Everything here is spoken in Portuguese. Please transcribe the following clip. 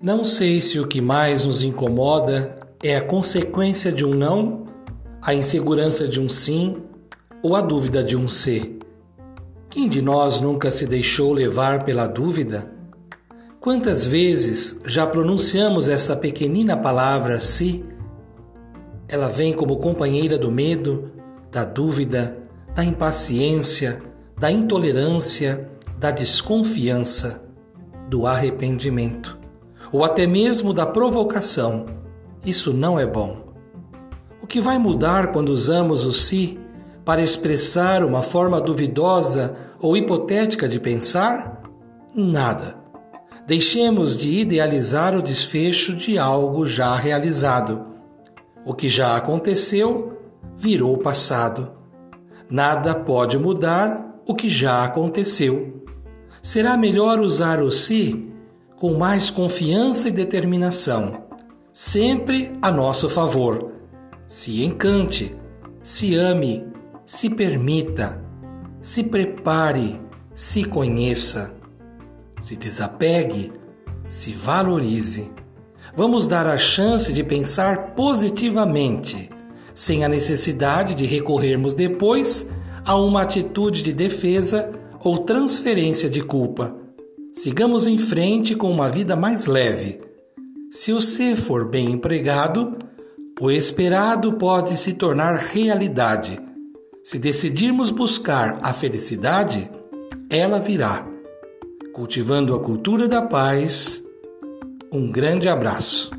Não sei se o que mais nos incomoda é a consequência de um não, a insegurança de um sim ou a dúvida de um ser. Quem de nós nunca se deixou levar pela dúvida? Quantas vezes já pronunciamos essa pequenina palavra se? Ela vem como companheira do medo, da dúvida, da impaciência, da intolerância, da desconfiança, do arrependimento ou até mesmo da provocação. Isso não é bom. O que vai mudar quando usamos o si para expressar uma forma duvidosa ou hipotética de pensar? Nada. Deixemos de idealizar o desfecho de algo já realizado. O que já aconteceu virou passado. Nada pode mudar o que já aconteceu. Será melhor usar o si com mais confiança e determinação, sempre a nosso favor. Se encante, se ame, se permita, se prepare, se conheça, se desapegue, se valorize. Vamos dar a chance de pensar positivamente, sem a necessidade de recorrermos depois a uma atitude de defesa ou transferência de culpa Sigamos em frente com uma vida mais leve. Se ser for bem empregado, o esperado pode se tornar realidade. Se decidirmos buscar a felicidade, ela virá. Cultivando a cultura da paz, um grande abraço.